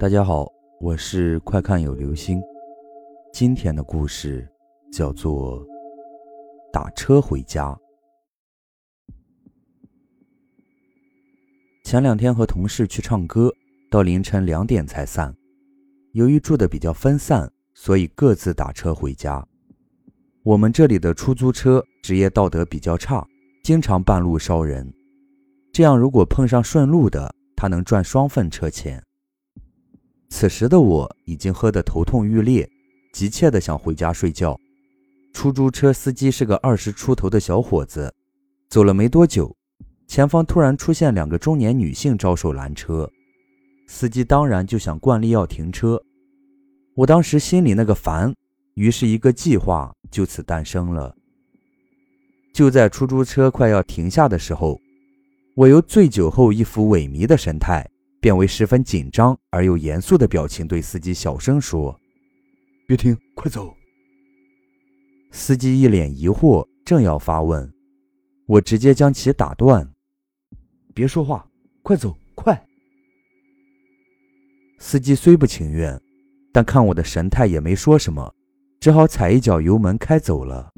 大家好，我是快看有流星。今天的故事叫做《打车回家》。前两天和同事去唱歌，到凌晨两点才散。由于住的比较分散，所以各自打车回家。我们这里的出租车职业道德比较差，经常半路捎人。这样如果碰上顺路的，他能赚双份车钱。此时的我已经喝得头痛欲裂，急切地想回家睡觉。出租车司机是个二十出头的小伙子，走了没多久，前方突然出现两个中年女性招手拦车，司机当然就想惯例要停车。我当时心里那个烦，于是一个计划就此诞生了。就在出租车快要停下的时候，我由醉酒后一副萎靡的神态。变为十分紧张而又严肃的表情，对司机小声说：“别停，快走。”司机一脸疑惑，正要发问，我直接将其打断：“别说话，快走，快！”司机虽不情愿，但看我的神态也没说什么，只好踩一脚油门开走了。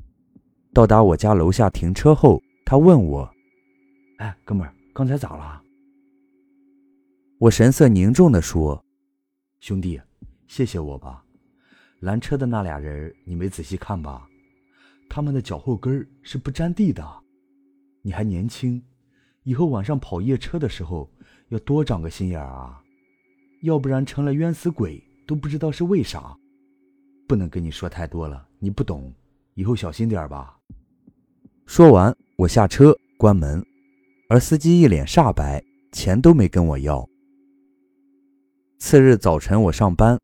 到达我家楼下停车后，他问我：“哎，哥们儿，刚才咋了？”我神色凝重地说：“兄弟，谢谢我吧。拦车的那俩人，你没仔细看吧？他们的脚后跟是不沾地的。你还年轻，以后晚上跑夜车的时候要多长个心眼啊，要不然成了冤死鬼都不知道是为啥。不能跟你说太多了，你不懂，以后小心点吧。”说完，我下车关门，而司机一脸煞白，钱都没跟我要。次日早晨，我上班，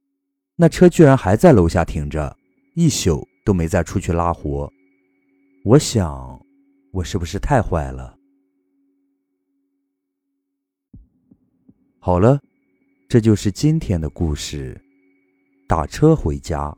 那车居然还在楼下停着，一宿都没再出去拉活。我想，我是不是太坏了？好了，这就是今天的故事。打车回家。